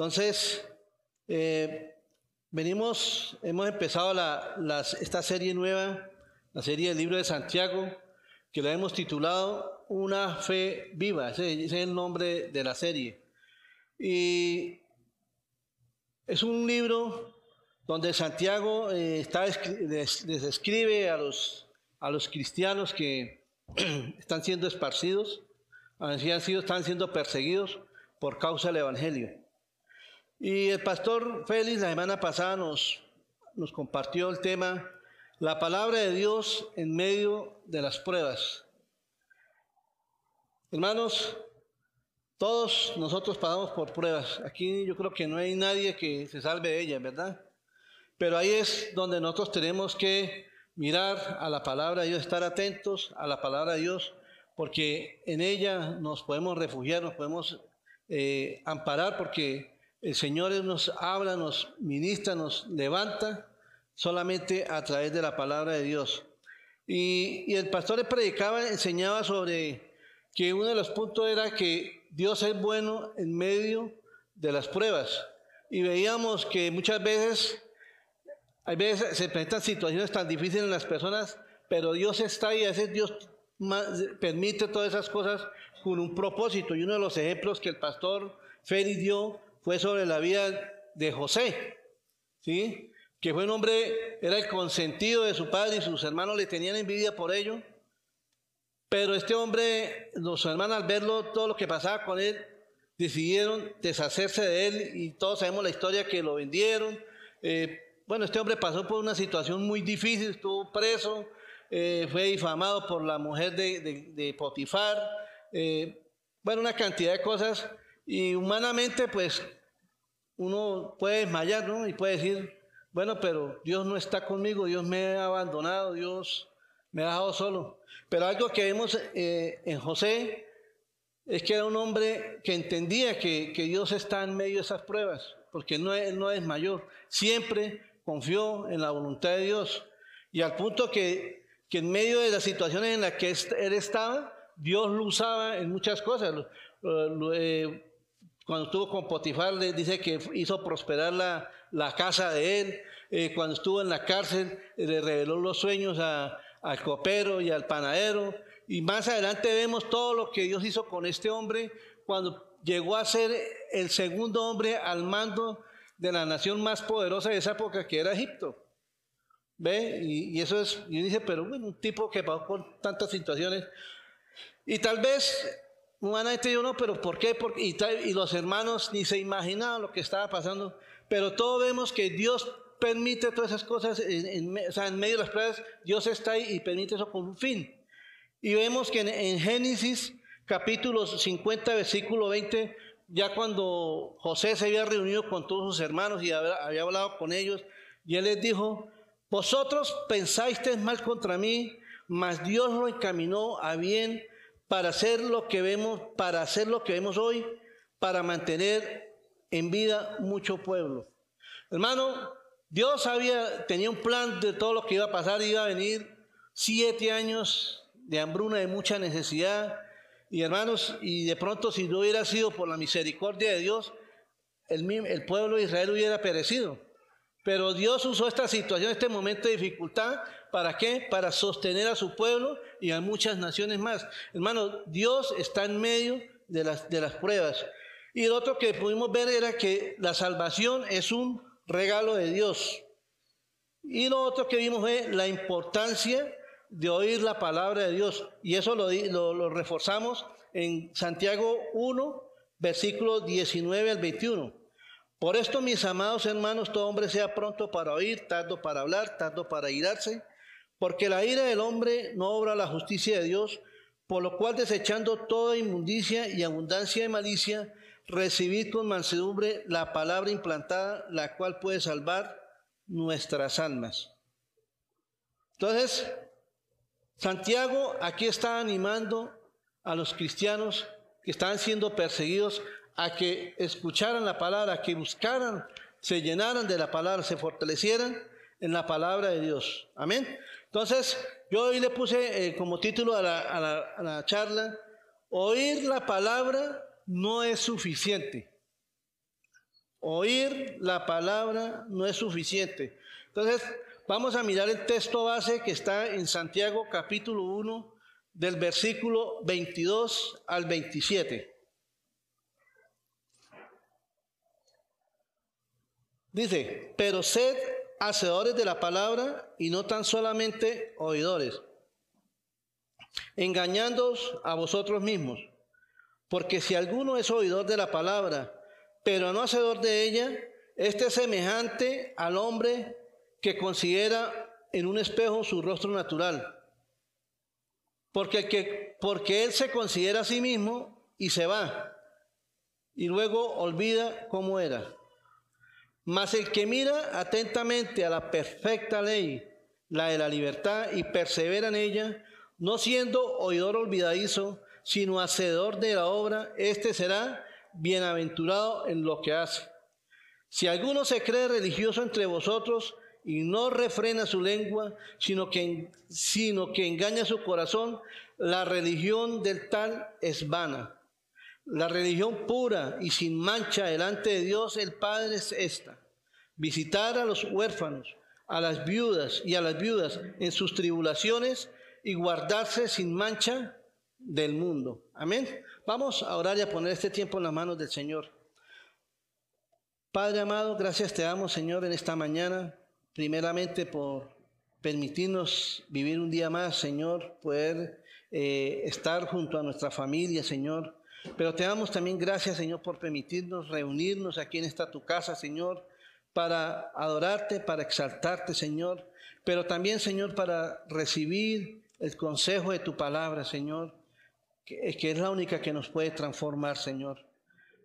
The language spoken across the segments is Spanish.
Entonces, eh, venimos, hemos empezado esta serie nueva, la serie del libro de Santiago, que la hemos titulado Una fe viva, ese, es el nombre de la serie. Y es un libro donde Santiago eh, les, escribe a los, a los cristianos que están siendo esparcidos, han sido, están siendo perseguidos por causa del Evangelio. Y el pastor Félix la semana pasada nos, nos compartió el tema, la palabra de Dios en medio de las pruebas. Hermanos, todos nosotros pasamos por pruebas. Aquí yo creo que no hay nadie que se salve de ellas, ¿verdad? Pero ahí es donde nosotros tenemos que mirar a la palabra de Dios, estar atentos a la palabra de Dios, porque en ella nos podemos refugiar, nos podemos eh, amparar, porque el Señor nos habla, nos ministra, nos levanta solamente a través de la palabra de Dios. Y, el pastor predicaba, enseñaba sobre que uno de los puntos era que Dios es bueno en medio de las pruebas. Y veíamos que muchas veces, hay veces se presentan situaciones tan difíciles en las personas, pero Dios está ahí, a veces Dios permite todas esas cosas con un propósito. Y uno de los ejemplos que el pastor Félix dio fue sobre la vida de José, ¿sí? Que fue un hombre, era el consentido de su padre y sus hermanos le tenían envidia por ello. Pero este hombre, los hermanos al verlo, todo lo que pasaba con él, decidieron deshacerse de él y todos sabemos la historia que lo vendieron. Eh, bueno, este hombre pasó por una situación muy difícil, estuvo preso, eh, fue difamado por la mujer de, Potifar, eh, bueno, una cantidad de cosas y humanamente, pues, uno puede desmayar, ¿no? Y puede decir, bueno, pero Dios no está conmigo, Dios me ha abandonado, Dios me ha dejado solo. Pero algo que vemos eh, en José es que era un hombre que entendía que, Dios está en medio de esas pruebas, porque no, él no es mayor. Siempre confió en la voluntad de Dios. Y al punto que, que en medio de las situaciones en las que él estaba, Dios lo usaba en muchas cosas. Eh, cuando estuvo con Potifar, le dice que hizo prosperar la, casa de él. Eh, cuando estuvo en la cárcel, le reveló los sueños al copero y al panadero. Y más adelante vemos todo lo que Dios hizo con este hombre cuando llegó a ser el segundo hombre al mando de la nación más poderosa de esa época, que era Egipto. ¿Ve? Y, eso es, y dice, pero bueno, un tipo que pasó por tantas situaciones. Y tal vez Humanamente yo no, pero ¿por qué? Porque, y, los hermanos ni se imaginaban lo que estaba pasando. Pero todos vemos que Dios permite todas esas cosas, en, o sea, en medio de las pruebas, Dios está ahí y permite eso con un fin. Y vemos que en, Génesis capítulo 50, versículo 20, ya cuando José se había reunido con todos sus hermanos y había, había hablado con ellos, y él les dijo, vosotros pensáis mal contra mí, mas Dios lo encaminó a bien para hacer lo que vemos, para hacer lo que vemos hoy, para mantener en vida mucho pueblo. Hermano, Dios había, tenía un plan de todo lo que iba a pasar, iba a venir siete años de hambruna, de mucha necesidad. Y hermanos, y de pronto si no hubiera sido por la misericordia de Dios, el, el pueblo de Israel hubiera perecido. Pero Dios usó esta situación, este momento de dificultad, ¿para qué? Para sostener a su pueblo y a muchas naciones más. Hermano, Dios está en medio de las, de las pruebas. Y lo otro que pudimos ver era que la salvación es un regalo de Dios. Y lo otro que vimos fue la importancia de oír la palabra de Dios. Y eso lo, lo, lo reforzamos en Santiago 1, versículos 19 al 21. Por esto, mis amados hermanos, todo hombre sea pronto para oír, tardo para hablar, tardo para irarse, porque la ira del hombre no obra la justicia de Dios, por lo cual desechando toda inmundicia y abundancia de malicia, recibid con mansedumbre la palabra implantada, la cual puede salvar nuestras almas. Entonces, Santiago aquí está animando a los cristianos que están siendo perseguidos a que escucharan la palabra, a que buscaran, se llenaran de la palabra, se fortalecieran en la palabra de Dios. Amén. Entonces, yo hoy le puse eh, como título a la, charla, oír la palabra no es suficiente. Oír la palabra no es suficiente. Entonces, vamos a mirar el texto base que está en Santiago capítulo 1 del versículo 22 al 27. Dice, pero sed hacedores de la palabra y no tan solamente oidores, engañándoos a vosotros mismos. Porque si alguno es oidor de la palabra, pero no hacedor de ella, este es semejante al hombre que considera en un espejo su rostro natural. Porque, que, porque él se considera a sí mismo y se va, y luego olvida cómo era. Mas el que mira atentamente a la perfecta ley, la de la libertad, y persevera en ella, no siendo oidor olvidadizo, sino hacedor de la obra, éste será bienaventurado en lo que hace. Si alguno se cree religioso entre vosotros y no refrena su lengua, sino que, sino que engaña su corazón, la religión del tal es vana. La religión pura y sin mancha delante de Dios el Padre es esta. Visitar a los huérfanos, a las viudas y a las viudas en sus tribulaciones y guardarse sin mancha del mundo. Amén. Vamos a orar y a poner este tiempo en las manos del Señor. Padre amado, gracias te damos, Señor, en esta mañana, primeramente por permitirnos vivir un día más, Señor, poder eh, estar junto a nuestra familia, Señor. Pero te damos también gracias, Señor, por permitirnos reunirnos aquí en esta tu casa, Señor, para adorarte, para exaltarte, Señor. Pero también, Señor, para recibir el consejo de tu palabra, Señor que, es la única que nos puede transformar, Señor.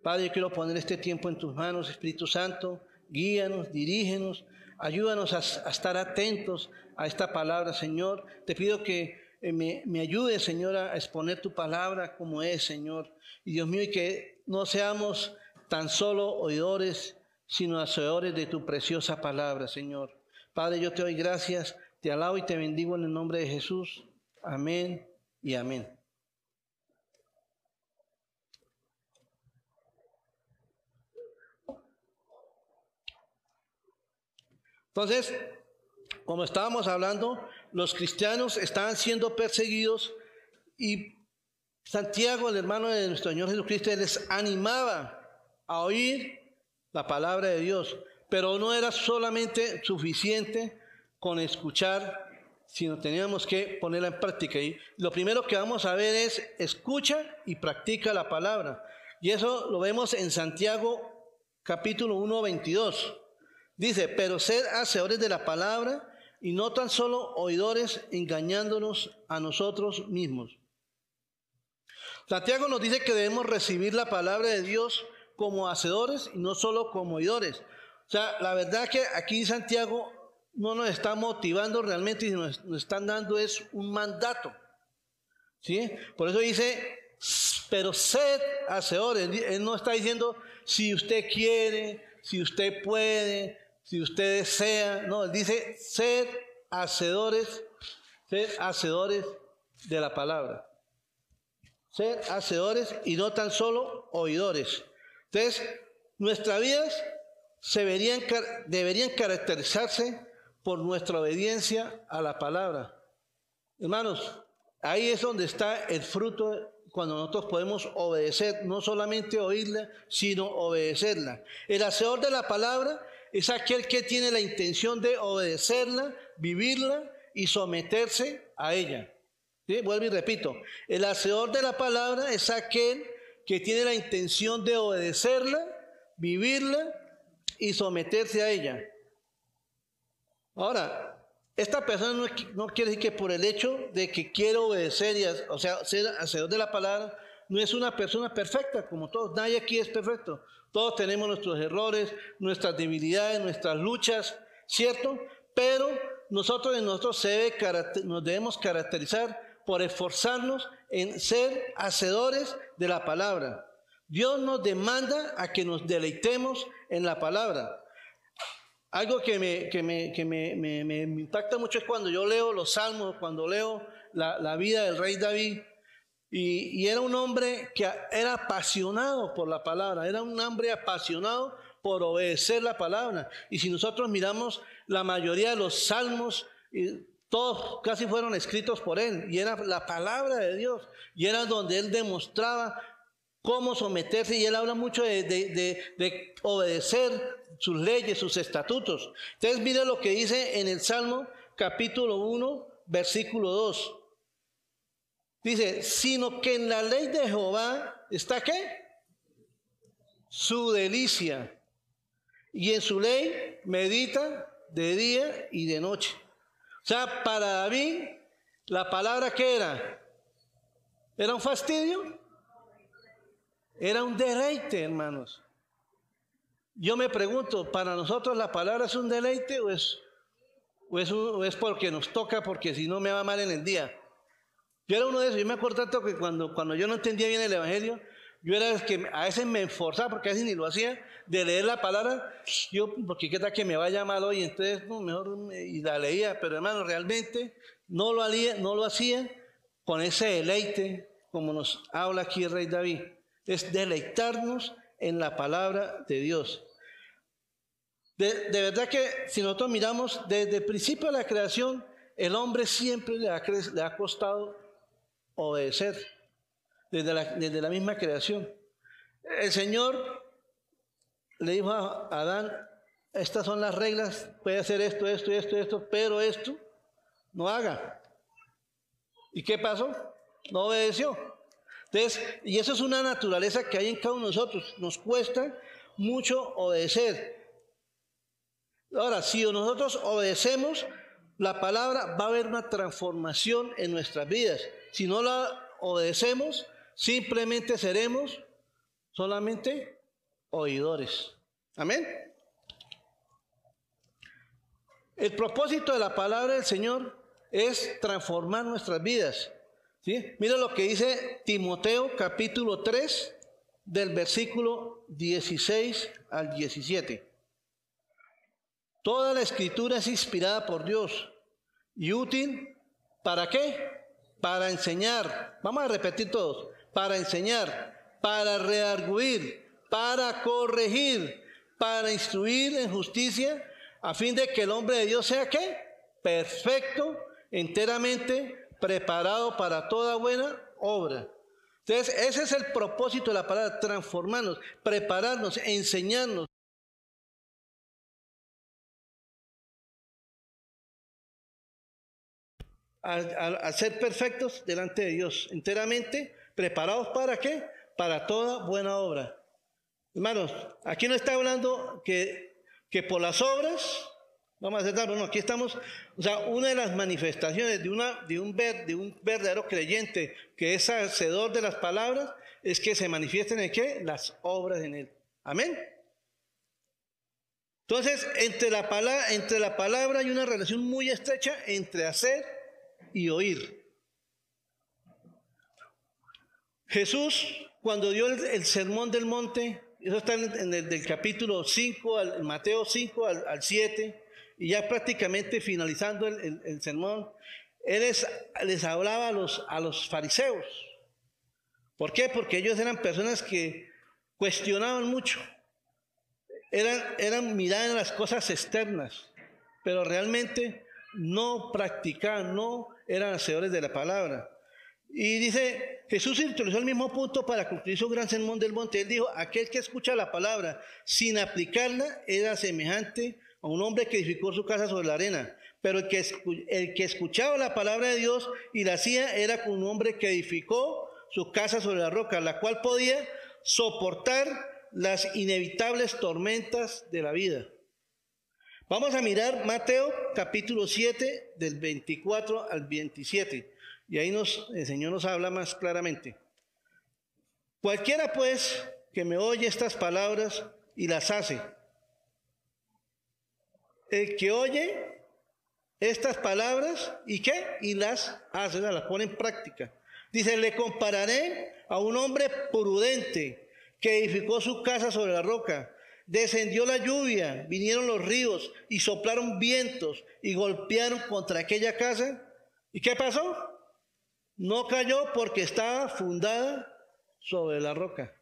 Padre, yo quiero poner este tiempo en tus manos, Espíritu Santo, guíanos, dirígenos, ayúdanos a, estar atentos a esta palabra, Señor. Te pido que me, me ayudes, Señor, a exponer tu palabra como es, Señor. Y Dios mío, y que no seamos tan solo oidores, sino hacedores de tu preciosa palabra, Señor. Padre, yo te doy gracias, te alabo y te bendigo en el nombre de Jesús. Amén y amén. Entonces, como estábamos hablando, los cristianos estaban siendo perseguidos y Santiago, el hermano de nuestro Señor Jesucristo, les animaba a oír la palabra de Dios, pero no era solamente suficiente con escuchar, sino teníamos que ponerla en práctica. Y lo primero que vamos a ver es escucha y practica la palabra. Y eso lo vemos en Santiago capítulo 1, 22. Dice, pero sed hacedores de la palabra y no tan solo oidores engañándonos a nosotros mismos. Santiago nos dice que debemos recibir la palabra de Dios como hacedores y no solo como oidores. O sea, la verdad que aquí Santiago no nos está motivando realmente nos, nos están dando es un mandato. ¿Sí? Por eso dice, pero sed hacedores. Él no está diciendo si usted quiere, si usted puede, si usted desea, no, dice ser hacedores, ser hacedores de la palabra. Ser hacedores y no tan solo oidores. Entonces, nuestras vidas se deberían caracterizarse por nuestra obediencia a la palabra. Hermanos, ahí es donde está el fruto cuando nosotros podemos obedecer, no solamente oírla, sino obedecerla. El hacedor de la palabra es aquel que tiene la intención de obedecerla, vivirla y someterse a ella. Vuelvo y repito, el hacedor de la palabra es aquel que tiene la intención de obedecerla, vivirla y someterse a ella. Ahora, esta persona no, quiere decir que por el hecho de que quiere obedecer, y, o sea, ser hacedor de la palabra, no es una persona perfecta, como todos. Nadie aquí es perfecto. Todos tenemos nuestros errores, nuestras debilidades, nuestras luchas, ¿cierto? Pero nosotros en nosotros nos debemos caracterizar por esforzarnos en ser hacedores de la palabra. Dios nos demanda a que nos deleitemos en la palabra. Algo que me, que me, impacta mucho es cuando yo leo los salmos, cuando leo la, la vida del rey David, Y, era un hombre que era apasionado por la palabra, era un hombre apasionado por obedecer la palabra. Y si nosotros miramos la mayoría de los salmos, todos casi fueron escritos por él, y era la palabra de Dios, y era donde él demostraba cómo someterse, y él habla mucho de, de obedecer sus leyes, sus estatutos. Entonces mire lo que dice en el Salmo capítulo 1, versículo 2. Dice, sino que en la ley de Jehová está qué? Su delicia. Y en su ley medita de día y de noche. O sea, para David, la palabra que era, ¿era un fastidio? Era un deleite, hermanos. Yo me pregunto, ¿para nosotros la palabra es un deleite o es, o es, porque nos toca, porque si no me va mal en el día? Yo era uno de esos, yo me acuerdo tanto que cuando, cuando yo no entendía bien el Evangelio, yo era el que a veces me esforzaba, porque a veces ni lo hacía, de leer la palabra, yo, porque qué que me vaya mal hoy, entonces mejor y la leía, pero hermano, realmente no lo, hacía, no con ese deleite, como nos habla aquí el rey David, es deleitarnos en la palabra de Dios. De, verdad que si nosotros miramos desde el principio de la creación, el hombre siempre le ha costado obedecer, desde la, desde la misma creación. El Señor le dijo a Adán, estas son las reglas, puede hacer esto, esto, esto, esto, pero esto no haga. ¿Y qué pasó? No obedeció y eso es una naturaleza que hay en cada uno de nosotros. Nos cuesta mucho obedecer. Ahora, si nosotros obedecemos la palabra, va a haber una transformación en nuestras vidas. Si no la obedecemos, simplemente seremos solamente oidores. Amén. El propósito de la palabra del Señor es transformar nuestras vidas. Mira lo que dice Timoteo capítulo 3 del versículo 16 al 17. Toda la escritura es inspirada por Dios y útil para qué? Para enseñar. Vamos a repetir todos. Para enseñar, para rearguir, para corregir, para instruir en justicia, a fin de que el hombre de Dios sea qué? Perfecto, enteramente preparado para toda buena obra. Entonces, ese es el propósito de la palabra, transformarnos, prepararnos, enseñarnos. A, ser perfectos delante de Dios, enteramente preparados para qué? Para toda buena obra. Hermanos, aquí no está hablando que, que por las obras Vamos a aceptarlo, no, aquí estamos, o sea, una de las manifestaciones de, una, de, un, ver, de un verdadero creyente que es hacedor de las palabras es que se manifiesten en qué? Las obras en él. Amén. Entonces, entre la, palabra, entre la palabra hay una relación muy estrecha entre hacer y oír. Jesús, cuando dio el, sermón del monte, eso está en, el del capítulo 5, al, Mateo 5 al, al 7, y ya prácticamente finalizando el, sermón, él les, hablaba a los, a los fariseos. ¿Por qué? Porque ellos eran personas que cuestionaban mucho. Eran, eran miraban las cosas externas, pero realmente no practicaban, no eran hacedores de la palabra. Y dice, Jesús introdujo el mismo punto para concluir su gran sermón del monte. Él dijo, aquel que escucha la palabra sin aplicarla era semejante a un hombre que edificó su casa sobre la arena. Pero el que, el que escuchaba la palabra de Dios y la hacía era como un hombre que edificó su casa sobre la roca, la cual podía soportar las inevitables tormentas de la vida. Vamos a mirar Mateo capítulo 7 del 24 al 27 y ahí nos, el Señor nos habla más claramente. Cualquiera pues que me oye estas palabras y las hace, el que oye estas palabras y qué? Y las hace, las pone en práctica. Dice, le compararé a un hombre prudente que edificó su casa sobre la roca. Descendió la lluvia, vinieron los ríos y soplaron vientos y golpearon contra aquella casa. ¿Y qué pasó? No cayó porque estaba fundada sobre la roca.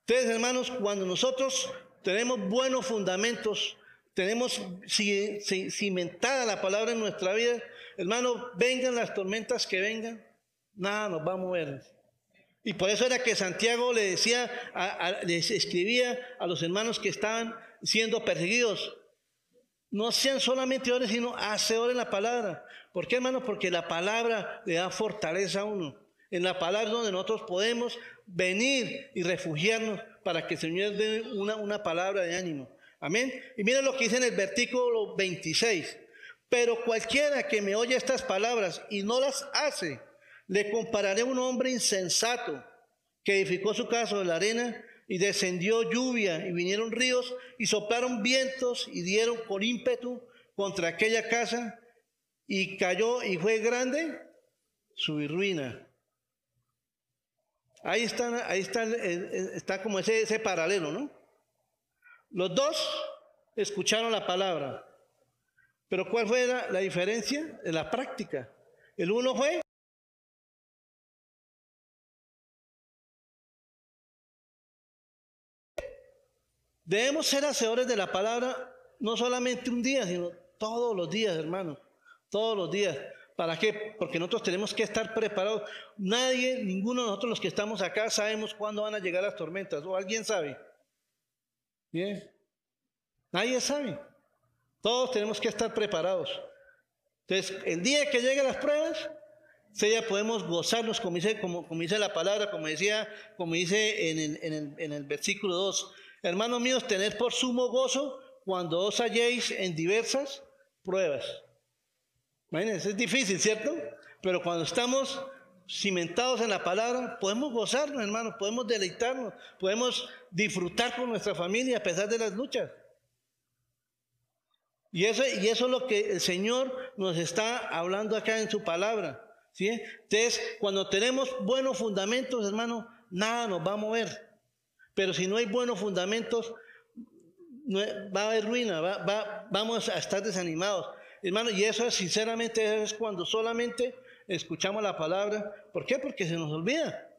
Ustedes, hermanos, cuando nosotros tenemos buenos fundamentos, tenemos cimentada la palabra en nuestra vida, hermano, vengan las tormentas que vengan, nada nos va a mover. Y por eso era que Santiago le decía, les escribía a los hermanos que estaban siendo perseguidos, no sean solamente ores, sino hacedores la palabra. ¿Por qué, hermano? Porque la palabra le da fortaleza a uno. En la palabra donde nosotros podemos venir y refugiarnos para que el Señor dé una, una palabra de ánimo. Amén. Y miren lo que dice en el versículo 26. Pero cualquiera que me oye estas palabras y no las hace, le compararé a un hombre insensato que edificó su casa sobre la arena y descendió lluvia y vinieron ríos y soplaron vientos y dieron con ímpetu contra aquella casa y cayó y fue grande su ruina. Ahí está, ahí está, está como ese, ese paralelo, ¿no? Los dos escucharon la palabra, pero ¿cuál fue la, la diferencia? En la práctica. El uno fue Debemos ser hacedores de la palabra no solamente un día, sino todos los días, hermano. Todos los días. ¿Para qué? Porque nosotros tenemos que estar preparados. Nadie, ninguno de nosotros los que estamos acá sabemos cuándo van a llegar las tormentas. ¿O alguien sabe? ¿Bien? Nadie sabe. Todos tenemos que estar preparados. Entonces, el día que lleguen las pruebas, ya podemos gozarnos, como dice, como, dice la palabra, como decía, como dice en el, en el versículo 2 Hermanos míos, tened por sumo gozo cuando os halléis en diversas pruebas. Imagínense, es difícil, ¿cierto? Pero cuando estamos cimentados en la palabra, podemos gozarnos, hermanos, podemos deleitarnos, podemos disfrutar con nuestra familia a pesar de las luchas. Y eso, y eso es lo que el Señor nos está hablando acá en su palabra. ¿sí? Entonces, cuando tenemos buenos fundamentos, hermano, nada nos va a mover. Pero si no hay buenos fundamentos, va a haber ruina, vamos a estar desanimados. Hermano, y eso es sinceramente es cuando solamente escuchamos la palabra. ¿Por qué? Porque se nos olvida.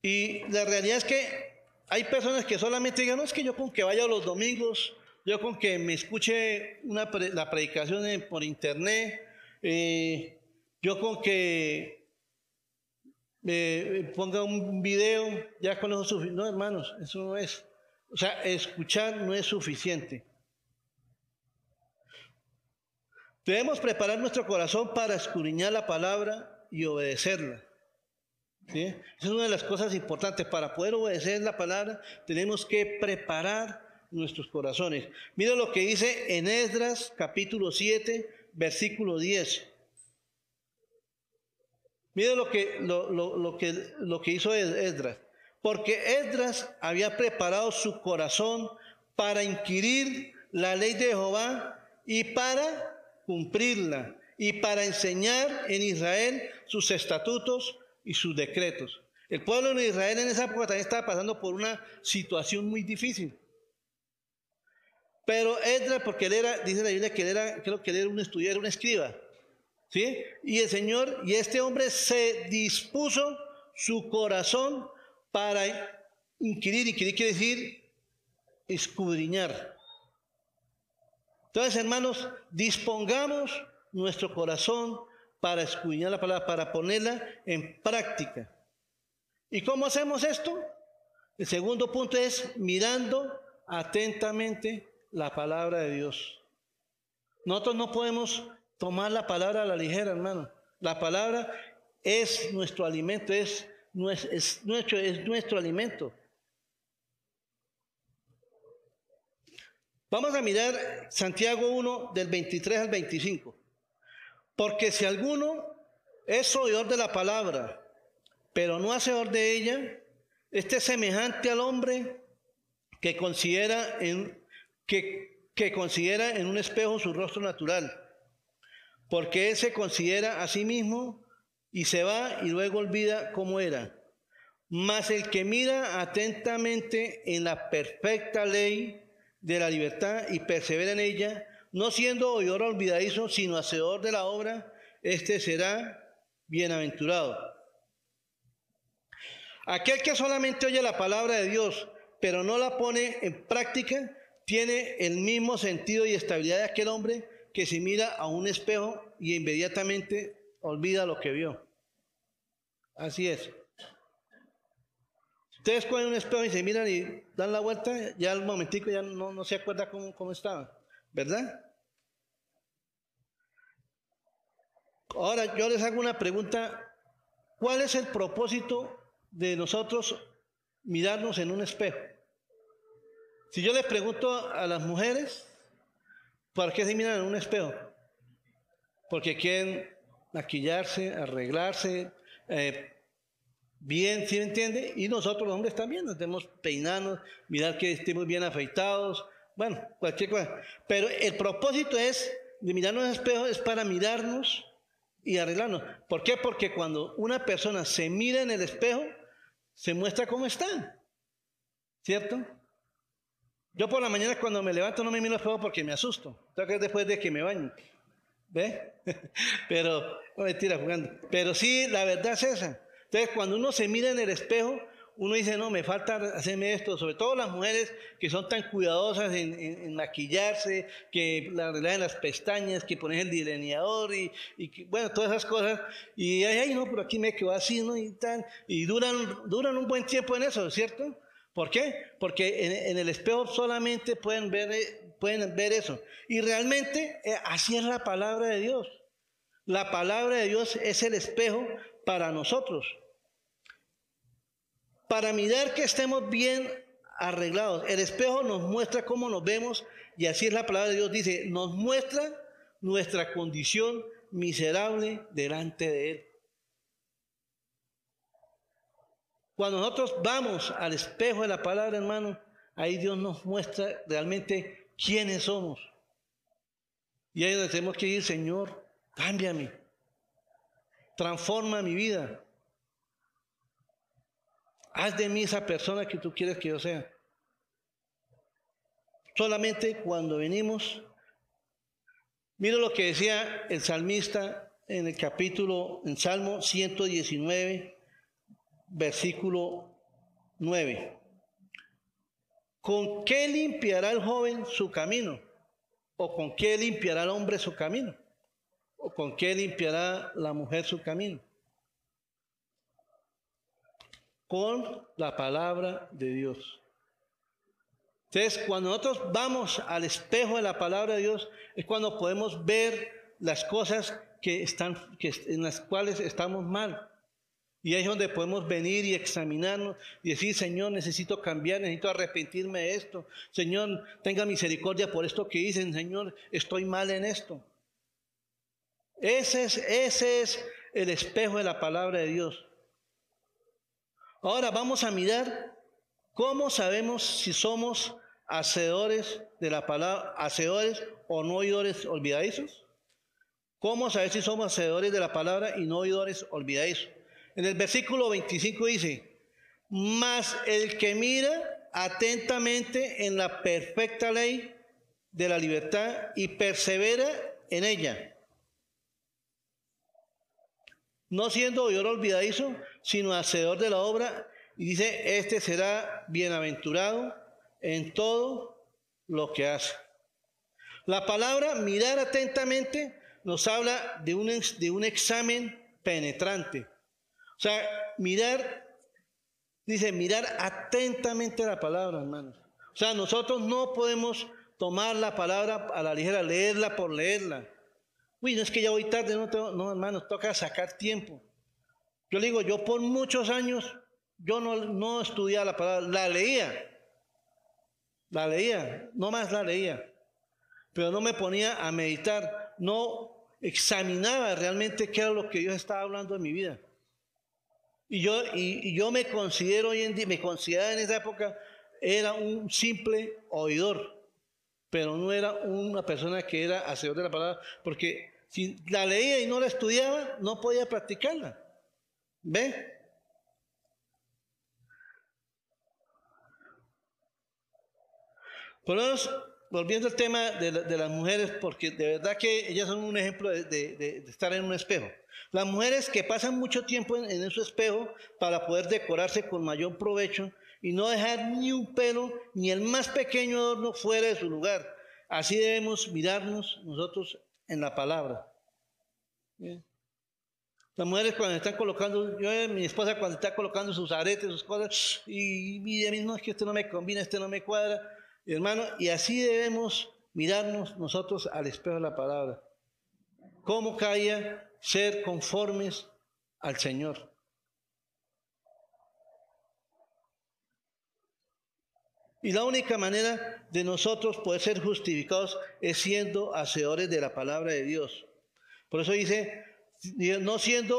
Y la realidad es que hay personas que solamente digan, no es que yo con que vaya los domingos, yo con que me escuche una la predicación por internet, eh, yo con que me ponga un video, ya con eso. No, hermanos, eso no es. O sea, escuchar no es suficiente. Debemos preparar nuestro corazón para escudriñar la palabra y obedecerla. ¿Sí? Esa es una de las cosas importantes. Para poder obedecer la palabra, tenemos que preparar nuestros corazones. Mira lo que dice en Esdras capítulo 7, versículo 10. Mire lo que, lo, que, lo que hizo Esdras. Porque Esdras había preparado su corazón para inquirir la ley de Jehová y para cumplirla y para enseñar en Israel sus estatutos y sus decretos. El pueblo de Israel en esa época también estaba pasando por una situación muy difícil. Pero Esdras, porque él era, dice la Biblia que él era, creo que él era un estudiante, un escriba. ¿Sí? Y el Señor, y este hombre se dispuso su corazón para inquirir, inquirir quiere decir escudriñar. Entonces, hermanos, dispongamos nuestro corazón para escudriñar la palabra, para ponerla en práctica. ¿Y cómo hacemos esto? El segundo punto es mirando atentamente la palabra de Dios. Nosotros no podemos tomar la palabra a la ligera, hermano. La palabra es nuestro alimento, es, es, nuestro, es nuestro alimento. Vamos a mirar Santiago 1 del 23 al 25. Porque si alguno es oidor de la palabra, pero no hacedor de ella, este es semejante al hombre que considera en, que, que considera en un espejo su rostro natural porque él se considera a sí mismo y se va y luego olvida cómo era. Mas el que mira atentamente en la perfecta ley de la libertad y persevera en ella, no siendo oidor olvidadizo, sino hacedor de la obra, este será bienaventurado. Aquel que solamente oye la palabra de Dios, pero no la pone en práctica, tiene el mismo sentido y estabilidad de aquel hombre que se mira a un espejo y inmediatamente olvida lo que vio. Así es. Ustedes cogen un espejo y se miran y dan la vuelta, ya al momentico ya no, se acuerda cómo, cómo estaba, ¿verdad? Ahora yo les hago una pregunta. ¿Cuál es el propósito de nosotros mirarnos en un espejo? Si yo les pregunto a las mujeres, ¿por qué se miran en un espejo? Porque quieren maquillarse, arreglarse, eh, bien, ¿sí me entiende? Y nosotros los hombres también nos debemos peinarnos, mirar que estemos bien afeitados, bueno, cualquier cosa. Pero el propósito es de mirarnos en el espejo es para mirarnos y arreglarnos. ¿Por qué? Porque cuando una persona se mira en el espejo, se muestra cómo está. ¿Cierto? Yo por la mañana cuando me levanto no me miro al espejo porque me asusto. Tengo que después de que me baño. ¿Ve? Pero, no mentira jugando. Pero sí, la verdad es esa. Entonces, cuando uno se mira en el espejo, uno dice, no, me falta hacerme esto, sobre todo las mujeres que son tan cuidadosas en, maquillarse, que la arreglan las pestañas, que ponen el delineador y, y bueno, todas esas cosas. Y ay, no, pero aquí me quedo así, ¿no? Y tal. Y duran, duran un buen tiempo en eso, ¿cierto? ¿Por qué? Porque en, el espejo solamente pueden ver, pueden ver eso. Y realmente eh, así es la palabra de Dios. La palabra de Dios es el espejo para nosotros para mirar que estemos bien arreglados. El espejo nos muestra cómo nos vemos y así es la palabra de Dios. Dice, nos muestra nuestra condición miserable delante de Él. Cuando nosotros vamos al espejo de la palabra, hermano, ahí Dios nos muestra realmente quiénes somos. Y ahí tenemos que ir, Señor, cámbiame, transforma mi vida. Haz de mí esa persona que tú quieres que yo sea. Solamente cuando venimos, mira lo que decía el salmista en el capítulo, en Salmo 119, versículo 9. ¿Con qué limpiará el joven su camino? ¿O con qué limpiará el hombre su camino? ¿O con qué limpiará la mujer su camino? con la palabra de Dios. Entonces, cuando nosotros vamos al espejo de la palabra de Dios, es cuando podemos ver las cosas que están, que, en las cuales estamos mal. Y ahí es donde podemos venir y examinarnos y decir, Señor, necesito cambiar, necesito arrepentirme de esto. Señor, tenga misericordia por esto que dicen, Señor, estoy mal en esto. Ese es, ese es el espejo de la palabra de Dios. Ahora vamos a mirar cómo sabemos si somos hacedores de la palabra, hacedores o no oidores olvidadizos. ¿Cómo saber si somos hacedores de la palabra y no oidores olvidadizos? En el versículo 25 dice, mas el que mira atentamente en la perfecta ley de la libertad y persevera en ella, no siendo oidor olvidadizo, sino hacedor de la obra. Y dice, este será bienaventurado en todo lo que hace. La palabra mirar atentamente nos habla de un, de un examen penetrante. O sea, mirar, dice, mirar atentamente la palabra, hermanos. O sea, nosotros no podemos tomar la palabra a la ligera, leerla por leerla. Uy, no es que ya voy tarde, no, tengo, no hermanos, toca sacar tiempo. Yo le digo, yo por muchos años, yo no, no estudiaba la palabra, la leía. La leía, no más la leía. Pero no me ponía a meditar, no examinaba realmente qué era lo que Dios estaba hablando en mi vida. Y yo, y, yo me considero hoy en día, me consideraba en esa época, era un simple oidor, pero no era una persona que era hacedor de la palabra, porque si la leía y no la estudiaba, no podía practicarla. ¿Ve? Por eso volviendo al tema de, las mujeres, porque de verdad que ellas son un ejemplo de, estar en un espejo. Las mujeres que pasan mucho tiempo en, en ese espejo para poder decorarse con mayor provecho y no dejar ni un pelo, ni el más pequeño adorno fuera de su lugar. Así debemos mirarnos nosotros en la palabra. Las mujeres cuando están colocando, yo mi esposa cuando está colocando sus aretes, sus cosas, y, mí no es que este no me combina, este no me cuadra, hermano, y así debemos mirarnos nosotros al espejo de la palabra. ¿Cómo caía ser conformes al Señor? Y la única manera de nosotros poder ser justificados es siendo hacedores de la palabra de Dios. Por eso dice, no siendo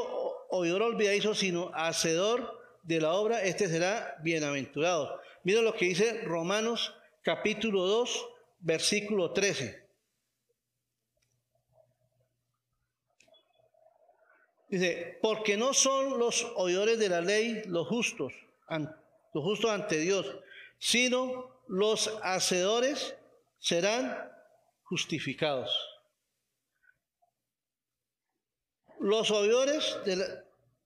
oidor olvidadizo, sino hacedor de la obra, este será bienaventurado. Mira lo que dice Romanos capítulo 2, versículo 13. Dice, porque no son los oidores de la ley los justos, los justos ante Dios, sino los hacedores serán justificados. Los oidores, de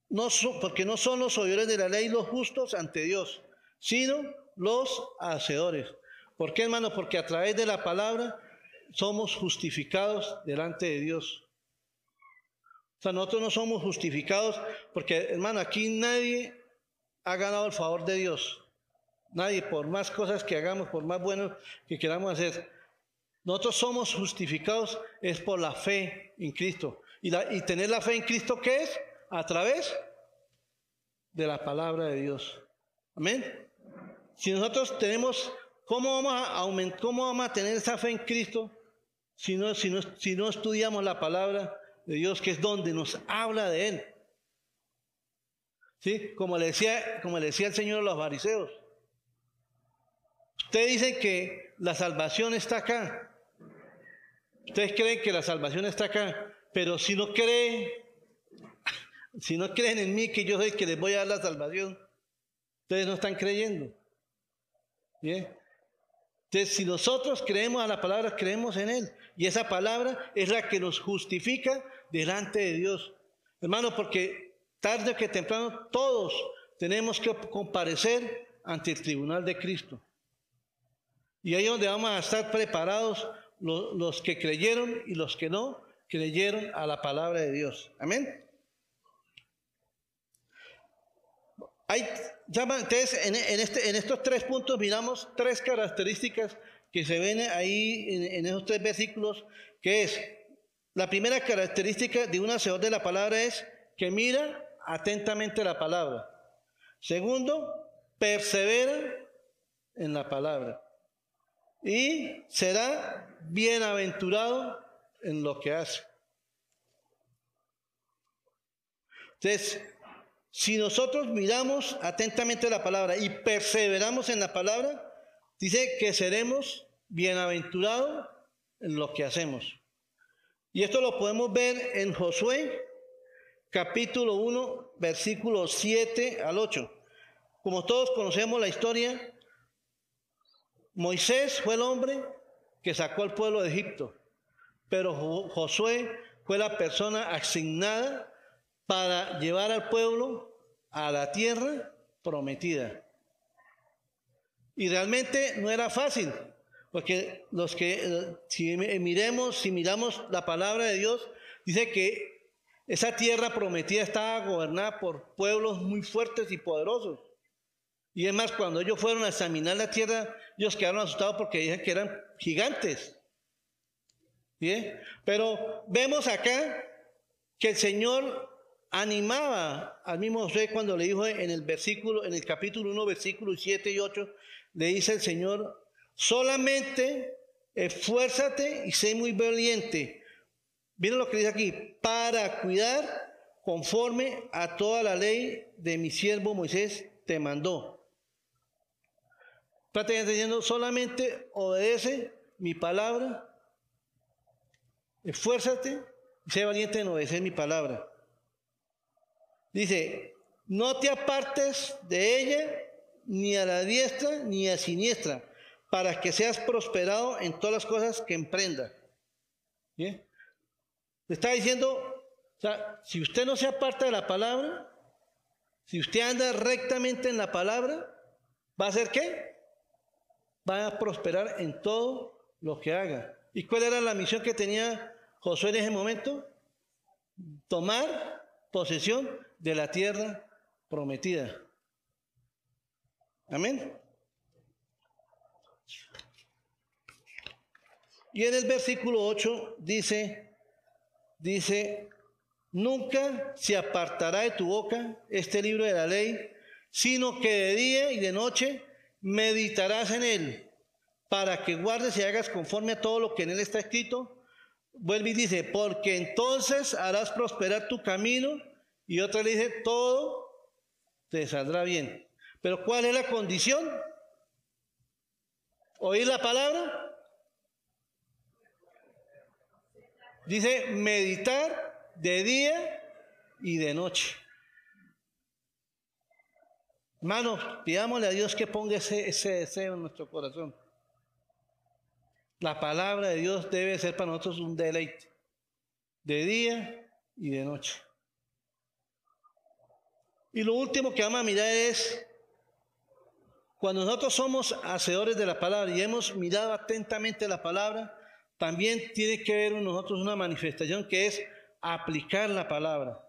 no son, porque no son los oidores de la ley los justos ante Dios, sino los hacedores. ¿Por qué, hermano? Porque a través de la palabra somos justificados delante de Dios. O sea, nosotros no somos justificados porque, hermano, aquí nadie ha ganado el favor de Dios. Nadie, por más cosas que hagamos, por más buenos que queramos hacer, nosotros somos justificados es por la fe en Cristo. Y, tener la fe en Cristo, ¿qué es? A través de la palabra de Dios. Amén. Si nosotros tenemos, ¿cómo vamos a aumentar, cómo vamos a tener esa fe en Cristo si no, si no, si no estudiamos la palabra de Dios, que es donde nos habla de Él? ¿Sí? Como le decía, como le decía el Señor a los fariseos. Ustedes dicen que la salvación está acá. Ustedes creen que la salvación está acá, pero si no creen, si no creen en mí que yo soy el que les voy a dar la salvación, ustedes no están creyendo. Bien. Entonces, si nosotros creemos a la palabra, creemos en Él. Y esa palabra es la que nos justifica delante de Dios. Hermano, porque tarde que temprano todos tenemos que comparecer ante el tribunal de Cristo. Y ahí es donde vamos a estar preparados los, que creyeron y los que no creyeron a la palabra de Dios. Amén. Hay, entonces, en, este, en, estos tres puntos miramos tres características que se ven ahí en, esos tres versículos, que es, la primera característica de un hacedor de la palabra es que mira atentamente la palabra. Segundo, persevera en la palabra y será bienaventurado en lo que hace. Entonces, si nosotros miramos atentamente la palabra y perseveramos en la palabra, dice que seremos bienaventurados en lo que hacemos. Y esto lo podemos ver en Josué capítulo 1, versículos 7 al 8. Como todos conocemos la historia, Moisés fue el hombre que sacó al pueblo de Egipto, pero Josué fue la persona asignada para llevar al pueblo a la tierra prometida. Y realmente no era fácil, porque los que, si miremos, si miramos la palabra de Dios, dice que esa tierra prometida estaba gobernada por pueblos muy fuertes y poderosos. Y es más, cuando ellos fueron a examinar la tierra, ellos quedaron asustados porque dijeron que eran gigantes. ¿Bien? Pero vemos acá que el Señor animaba al mismo José cuando le dijo en el versículo, en el capítulo 1, versículos 7 y 8, le dice el Señor, solamente esfuérzate y sé muy valiente. Miren lo que dice aquí, para cuidar conforme a toda la ley de mi siervo Moisés te mandó. Prácticamente diciendo, solamente obedece mi palabra, esfuérzate y sé valiente en obedecer mi palabra. Dice, no te apartes de ella ni a la diestra ni a siniestra, para que seas prosperado en todas las cosas que emprenda. ¿Bien? Le está diciendo, o sea, si usted no se aparta de la palabra, si usted anda rectamente en la palabra, ¿va a hacer qué? Va a prosperar en todo lo que haga. ¿Y cuál era la misión que tenía Josué en ese momento? Tomar posesión de la tierra prometida. Amén. Y en el versículo 8 dice, dice, nunca se apartará de tu boca este libro de la ley, sino que de día y de noche meditarás en él, para que guardes y hagas conforme a todo lo que en él está escrito. Vuelve y dice, porque entonces harás prosperar tu camino. Y otra le dice, todo te saldrá bien. Pero ¿cuál es la condición? ¿Oír la palabra? Dice meditar de día y de noche. Hermanos, pidámosle a Dios que ponga ese, ese deseo en nuestro corazón. La palabra de Dios debe ser para nosotros un deleite, de día y de noche. Y lo último que vamos a mirar es, cuando nosotros somos hacedores de la palabra y hemos mirado atentamente la palabra, también tiene que ver en nosotros una manifestación que es aplicar la palabra.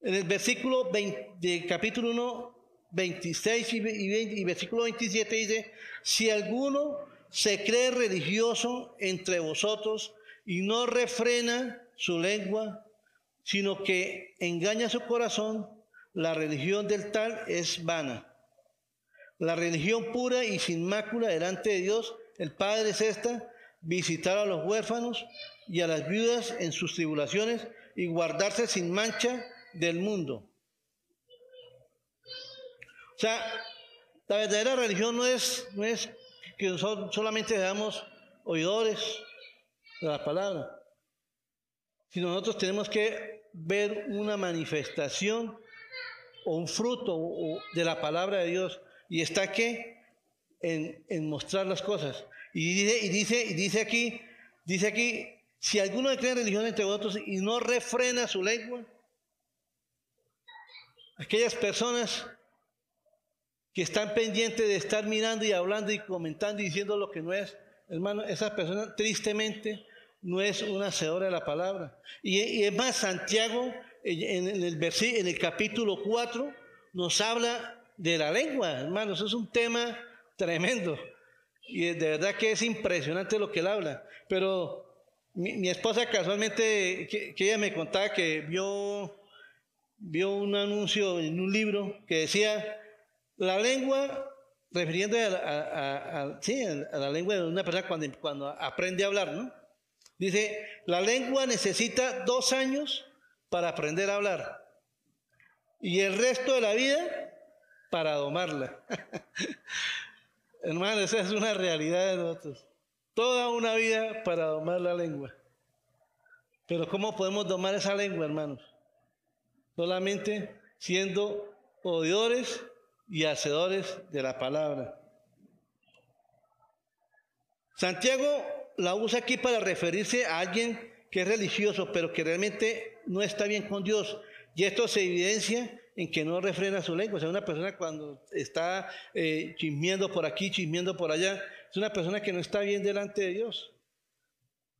En el versículo 20, de capítulo 1, 26 y, y versículo 27 dice, si alguno se cree religioso entre vosotros y no refrena su lengua, sino que engaña su corazón, la religión del tal es vana. La religión pura y sin mácula delante de Dios, el Padre es esta, visitar a los huérfanos y a las viudas en sus tribulaciones y guardarse sin mancha del mundo. O sea, la verdadera religión no es, no es que nosotros solamente seamos oidores de la palabra, sino nosotros tenemos que ver una manifestación o un fruto de la palabra de Dios. Y está que en, en mostrar las cosas. Y dice, y dice, y dice aquí, dice aquí, si alguno en religión entre vosotros y no refrena su lengua, aquellas personas que están pendientes de estar mirando y hablando y comentando y diciendo lo que no es, hermano, esa persona tristemente no es una hacedora de la palabra. Y, es más, Santiago en el, en el capítulo 4 nos habla de la lengua, hermanos, es un tema tremendo. Y de verdad que es impresionante lo que él habla. Pero mi, esposa casualmente, que, ella me contaba que vio, vio un anuncio en un libro que decía, la lengua, refiriendo a, la lengua de una persona cuando, cuando aprende a hablar, ¿no? Dice, la lengua necesita dos años para aprender a hablar y el resto de la vida para domarla. Hermano, esa es una realidad de nosotros. Toda una vida para domar la lengua. Pero ¿cómo podemos domar esa lengua, hermanos? Solamente siendo oidores y hacedores de la palabra. Santiago la usa aquí para referirse a alguien que es religioso, pero que realmente no está bien con Dios. Y esto se evidencia en que no refrena su lengua. O sea, una persona cuando está eh, chismeando por aquí, chismeando por allá, es una persona que no está bien delante de Dios.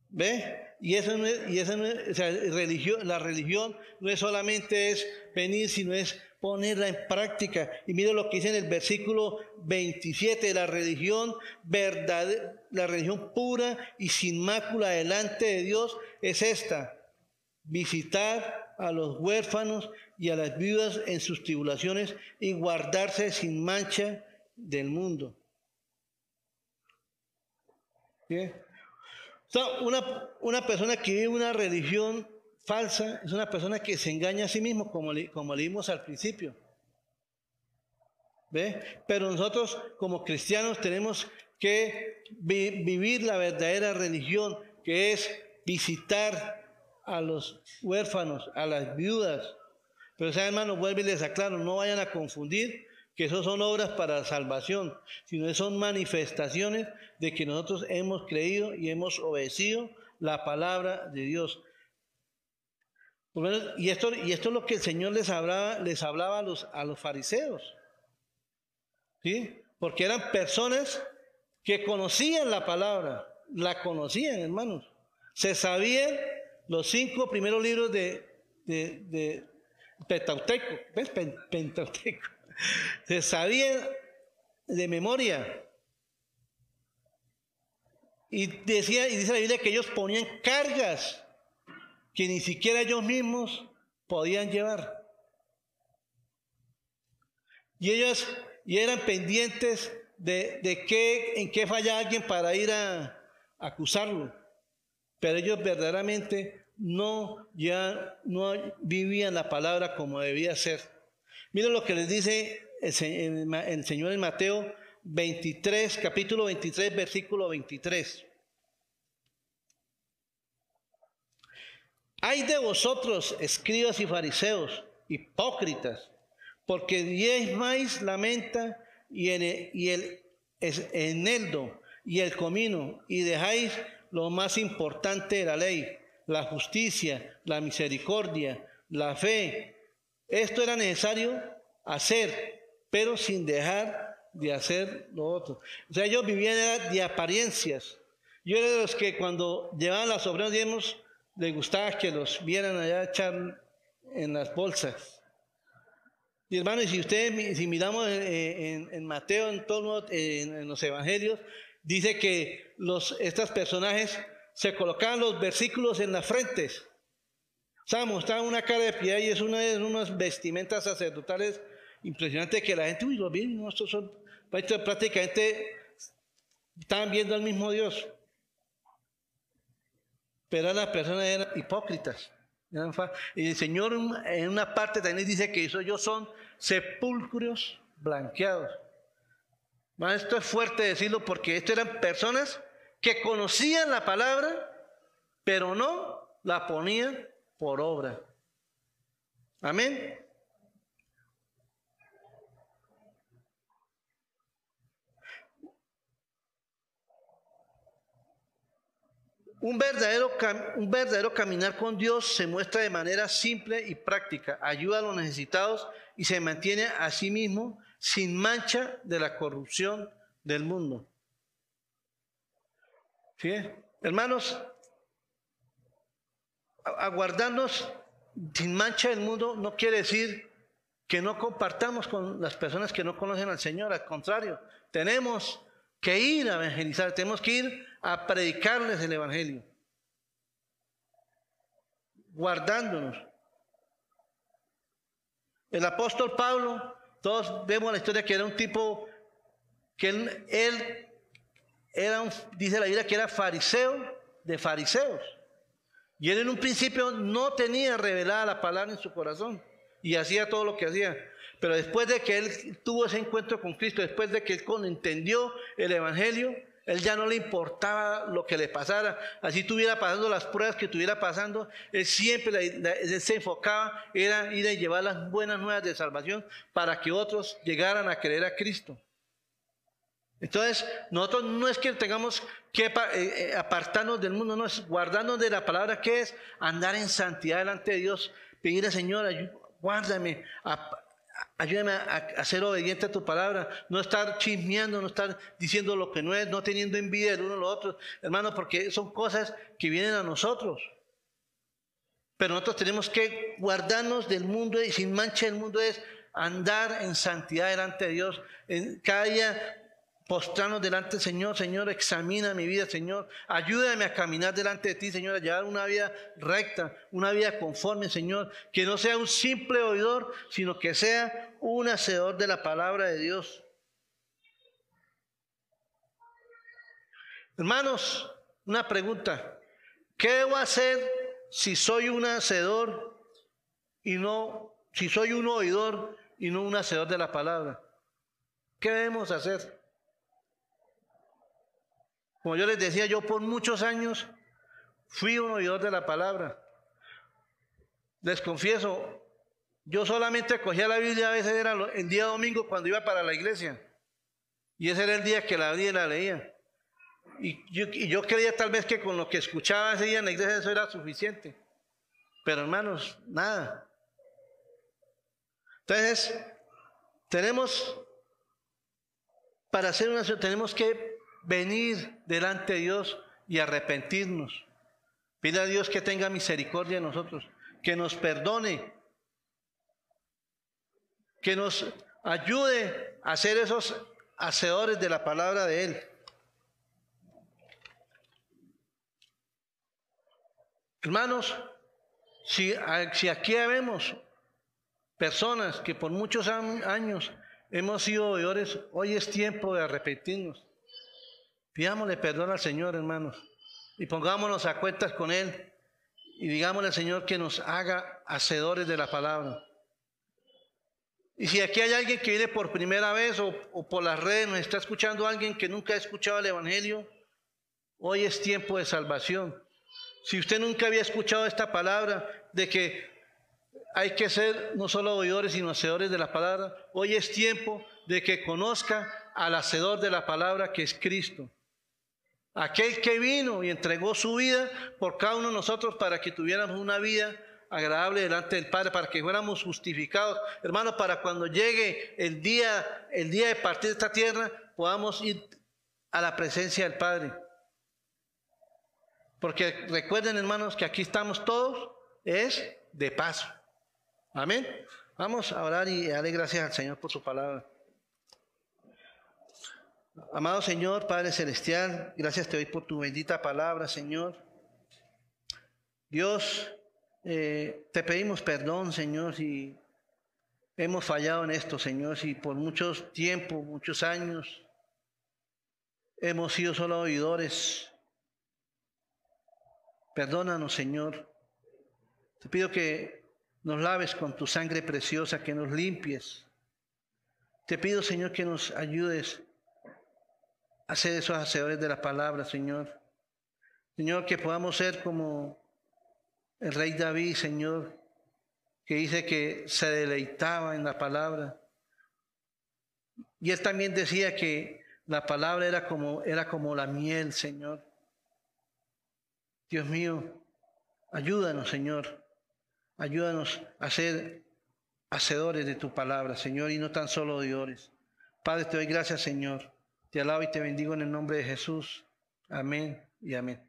¿Ve? Y eso no es, y eso no es, o sea, religión, la religión no es solamente es venir, sino es ponerla en práctica. Y mire lo que dice en el versículo 27, la religión verdad, la religión pura y sin mácula delante de Dios es esta, visitar a los huérfanos y a las viudas en sus tribulaciones y guardarse sin mancha del mundo. una, una, persona que vive una religión falsa es una persona que se engaña a sí mismo, como, como leímos al principio. ¿Ve? Pero nosotros como cristianos tenemos que vivir la verdadera religión, que es visitar a los huérfanos, a las viudas. Pero, hermano, vuelve y les aclaro, no vayan a confundir que eso son obras para salvación, sino son manifestaciones de que nosotros hemos creído y hemos obedecido la palabra de Dios. Y esto, y esto es lo que el Señor les hablaba, les hablaba a, los, a los fariseos. ¿Sí? Porque eran personas que conocían la palabra, la conocían, hermanos. Se sabían los cinco primeros libros de, de, de Pentauteco, ¿ves? Pentauteco. Se sabían de memoria. Y decía, y dice la Biblia que ellos ponían cargas que ni siquiera ellos mismos podían llevar. Y ellos y eran pendientes de, de qué, en qué falla alguien para ir a, acusarlo. Pero ellos verdaderamente no, ya no vivían la palabra como debía ser. Miren lo que les dice el, Señor en Mateo 23, capítulo 23, versículo 23. Hay de vosotros, escribas y fariseos, hipócritas, porque diezmáis la menta y el, y el eneldo y el comino, y dejáis lo más importante de la ley, la justicia, la misericordia, la fe. Esto era necesario hacer, pero sin dejar de hacer lo otro. O sea, ellos vivían de apariencias. Yo era de los que cuando llevaban las obreras, digamos, les gustaba que los vieran allá echar en las bolsas. Y hermanos, si ustedes, si miramos en, Mateo, en, todo, en, los evangelios, dice que los, estos personajes se colocaban los versículos en las frentes. O sea, mostraban una cara de piedad y es una de unas vestimentas sacerdotales impresionantes que la gente, uy, los vi, estos son, prácticamente estaban viendo al mismo Dios. Pero las personas eran hipócritas. Y el Señor en una parte también dice que ellos son sepulcros blanqueados. Esto es fuerte decirlo porque esto eran personas que conocían la palabra, pero no la ponían por obra. Amén. Un verdadero, un verdadero caminar con Dios se muestra de manera simple y práctica, ayuda a los necesitados y se mantiene a sí mismo sin mancha de la corrupción del mundo. ¿Sí? Hermanos, aguardarnos sin mancha del mundo no quiere decir que no compartamos con las personas que no conocen al Señor, al contrario, tenemos que ir a evangelizar, tenemos que ir a predicarles el Evangelio, guardándonos. El apóstol Pablo, todos vemos la historia que era un tipo, que él, era un, dice la Biblia que era fariseo de fariseos. Y él en un principio no tenía revelada la palabra en su corazón y hacía todo lo que hacía. Pero después de que él tuvo ese encuentro con Cristo, después de que él entendió el Evangelio, él ya no le importaba lo que le pasara. Así estuviera pasando las pruebas que estuviera pasando, él siempre se enfocaba, era ir a llevar las buenas nuevas de salvación para que otros llegaran a creer a Cristo. Entonces, nosotros no es que tengamos que eh, eh, apartarnos del mundo, no es guardarnos de la palabra que es andar en santidad delante de Dios, pedirle, Señor, guárdame, Ayúdame a, ser obediente a tu palabra, no estar chismeando, no estar diciendo lo que no es, no teniendo envidia el uno a los otros, hermano, porque son cosas que vienen a nosotros. Pero nosotros tenemos que guardarnos del mundo y sin mancha del mundo es andar en santidad delante de Dios. En cada día postrarnos delante del Señor, Señor, examina mi vida, Señor, ayúdame a caminar delante de ti, Señor, a llevar una vida recta, una vida conforme, Señor, que no sea un simple oidor, sino que sea un hacedor de la palabra de Dios. Hermanos, una pregunta, ¿qué debo hacer si soy un hacedor y no, si soy un oidor y no un hacedor de la palabra? ¿Qué debemos hacer? Como yo les decía, yo por muchos años fui un oidor de la palabra. Les confieso, Yo solamente cogía la Biblia a veces era el día domingo cuando iba para la iglesia. Y ese era el día que la abría y la leía. Y yo, creía tal vez que con lo que escuchaba ese día en la iglesia eso era suficiente. Pero hermanos, nada. Entonces, tenemos, para hacer una tenemos que venir delante de Dios y arrepentirnos. Pide a Dios que tenga misericordia de nosotros, que nos perdone, que nos ayude a ser esos hacedores de la palabra de Él. Hermanos, si, si aquí vemos personas que por muchos años hemos sido oidores, hoy es tiempo de arrepentirnos. Pidámosle perdón al Señor, hermanos, y pongámonos a cuentas con Él y digámosle al Señor que nos haga hacedores de la palabra. Y si aquí hay alguien que viene por primera vez o, por las redes, nos está escuchando alguien que nunca ha escuchado el Evangelio, hoy es tiempo de salvación. Si usted nunca había escuchado esta palabra de que hay que ser no solo oidores, sino hacedores de la palabra, hoy es tiempo de que conozca al hacedor de la palabra que es Cristo. Aquel que vino y entregó su vida por cada uno de nosotros para que tuviéramos una vida agradable delante del Padre, para que fuéramos justificados. Hermanos, para cuando llegue el día, el día de partir de esta tierra, podamos ir a la presencia del Padre. Porque recuerden, hermanos, que aquí estamos todos, es de paso. Amén. Vamos a orar y darle gracias al Señor por su palabra. Amado Señor, Padre Celestial, gracias te doy por tu bendita palabra, Señor. Dios, eh, te pedimos perdón, Señor, si hemos fallado en esto, Señor, si por muchos tiempos, muchos años, hemos sido solo oidores. Perdónanos, Señor. Te pido que nos laves con tu sangre preciosa, que nos limpies. Te pido, Señor, que nos ayudes hacer esos hacedores de la palabra, Señor. Señor, que podamos ser como el rey David, Señor, que dice que se deleitaba en la palabra. Y él también decía que la palabra era como, era como la miel, Señor. Dios mío, ayúdanos, Señor. Ayúdanos a ser hacedores de tu palabra, Señor, y no tan solo oidores. Padre, te doy gracias, Señor. Te alabo y te bendigo en el nombre de Jesús. Amén y amén.